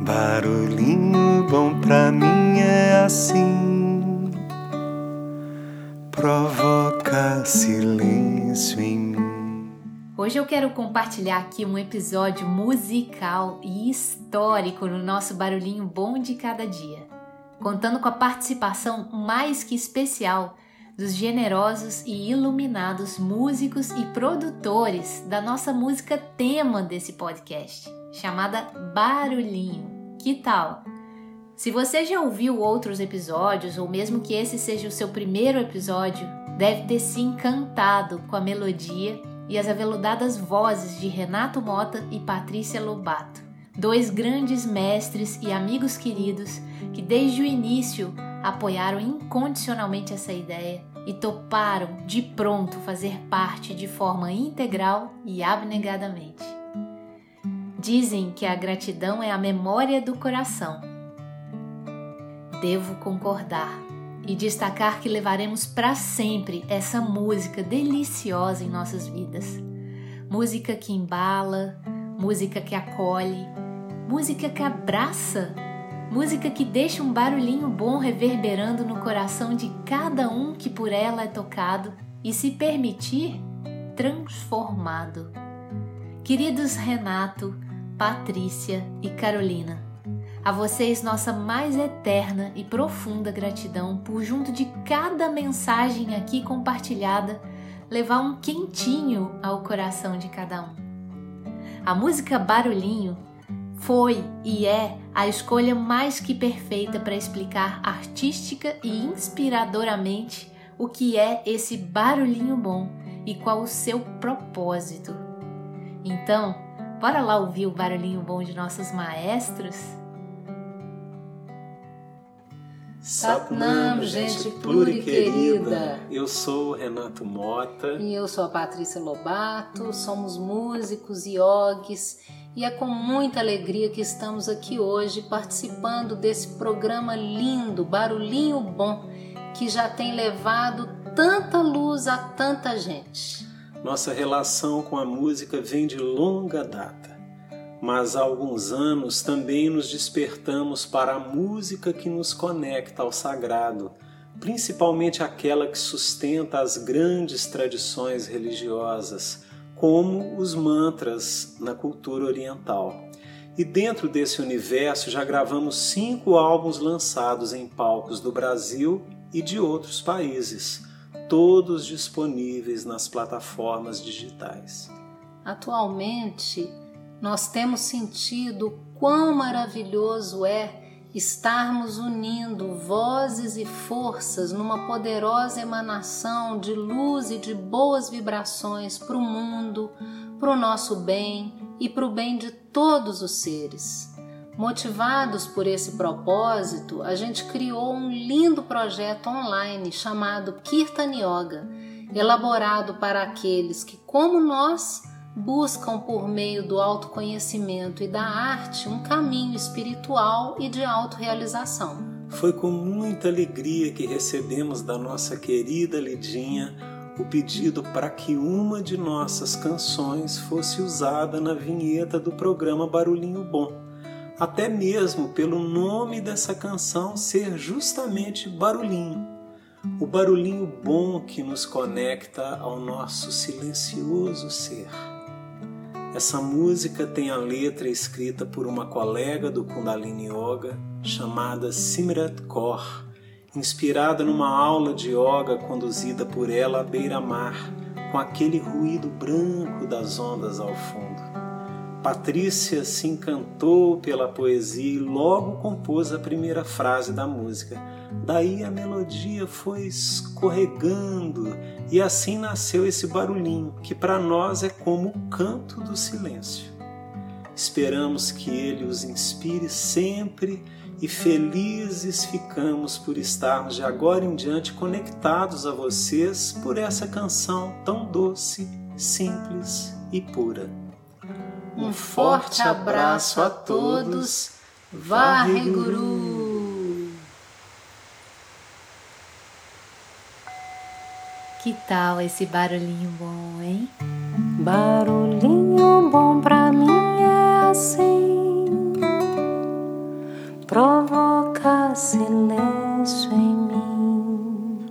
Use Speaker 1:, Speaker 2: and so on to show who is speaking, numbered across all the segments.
Speaker 1: Barulhinho bom pra mim é assim, provoca silêncio em mim.
Speaker 2: Hoje eu quero compartilhar aqui um episódio musical e histórico no nosso Barulhinho Bom de Cada Dia, contando com a participação mais que especial dos generosos e iluminados músicos e produtores da nossa música tema desse podcast, chamada Barulhinho. Que tal? Se você já ouviu outros episódios, ou mesmo que esse seja o seu primeiro episódio, deve ter se encantado com a melodia e as aveludadas vozes de Renato Mota e Patrícia Lobato, dois grandes mestres e amigos queridos que desde o início apoiaram incondicionalmente essa ideia e toparam de pronto fazer parte de forma integral e abnegadamente. Dizem que a gratidão é a memória do coração. Devo concordar e destacar que levaremos para sempre essa música deliciosa em nossas vidas. Música que embala, música que acolhe, música que abraça Música que deixa um barulhinho bom reverberando no coração de cada um que por ela é tocado e, se permitir, transformado. Queridos Renato, Patrícia e Carolina, a vocês nossa mais eterna e profunda gratidão por, junto de cada mensagem aqui compartilhada, levar um quentinho ao coração de cada um. A música Barulhinho foi e é a escolha mais que perfeita para explicar artística e inspiradoramente o que é esse barulhinho bom e qual o seu propósito. Então, bora lá ouvir o barulhinho bom de nossos maestros?
Speaker 3: Satnam, gente pura e querida.
Speaker 4: Eu sou o Renato Mota.
Speaker 3: E eu sou a Patrícia Lobato. Somos músicos, yogis e é com muita alegria que estamos aqui hoje participando desse programa lindo, Barulhinho Bom, que já tem levado tanta luz a tanta gente.
Speaker 4: Nossa relação com a música vem de longa data, mas há alguns anos também nos despertamos para a música que nos conecta ao sagrado, principalmente aquela que sustenta as grandes tradições religiosas como os mantras na cultura oriental. E dentro desse universo já gravamos cinco álbuns lançados em palcos do Brasil e de outros países, todos disponíveis nas plataformas digitais.
Speaker 3: Atualmente, nós temos sentido quão maravilhoso é estarmos unindo vozes e forças numa poderosa emanação de luz e de boas vibrações para o mundo, para o nosso bem e para o bem de todos os seres. Motivados por esse propósito, a gente criou um lindo projeto online chamado Kirtan Yoga, elaborado para aqueles que, como nós, buscam por meio do autoconhecimento e da arte um caminho espiritual e de autorrealização.
Speaker 4: Foi com muita alegria que recebemos da nossa querida Lidinha o pedido para que uma de nossas canções fosse usada na vinheta do programa Barulhinho Bom, até mesmo pelo nome dessa canção ser justamente Barulhinho. O barulhinho bom que nos conecta ao nosso silencioso ser. Essa música tem a letra escrita por uma colega do Kundalini Yoga chamada Simrat Kaur, inspirada numa aula de yoga conduzida por ela à beira-mar, com aquele ruído branco das ondas ao fundo. Patrícia se encantou pela poesia e logo compôs a primeira frase da música. Daí a melodia foi escorregando e assim nasceu esse barulhinho, que para nós é como o canto do silêncio. Esperamos que ele os inspire sempre e felizes ficamos por estarmos de agora em diante conectados a vocês por essa canção tão doce, simples e pura.
Speaker 3: Um forte abraço a todos. Varreguru!
Speaker 2: Que tal esse barulhinho bom, hein?
Speaker 3: Barulhinho bom pra mim é assim,
Speaker 5: silêncio em mim.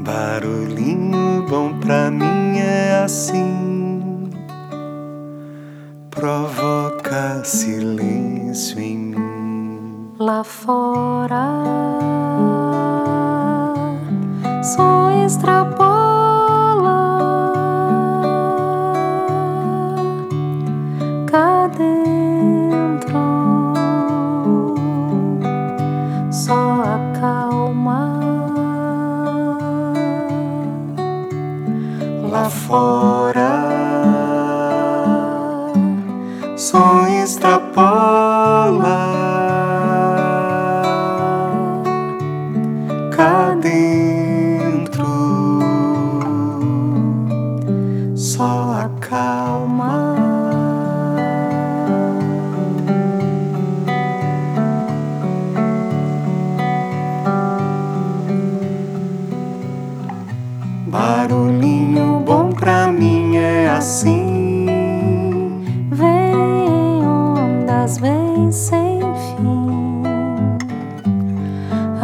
Speaker 1: Barulhinho bom pra mim é assim, silêncio em mim.
Speaker 5: Lá fora, só extrapola.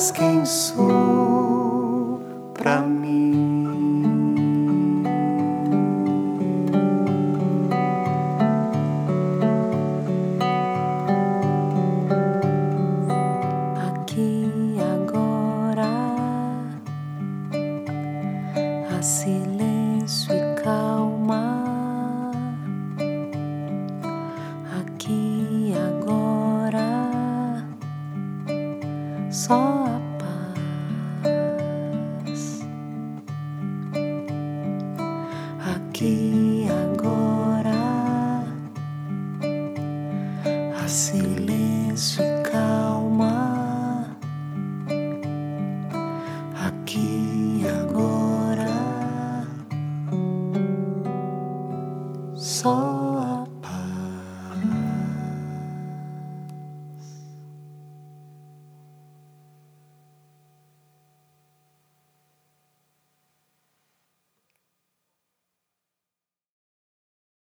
Speaker 1: Traz quem sou pra mim.
Speaker 5: Aqui agora há silêncio e calma. Aqui agora só silêncio e calma. Aqui agora só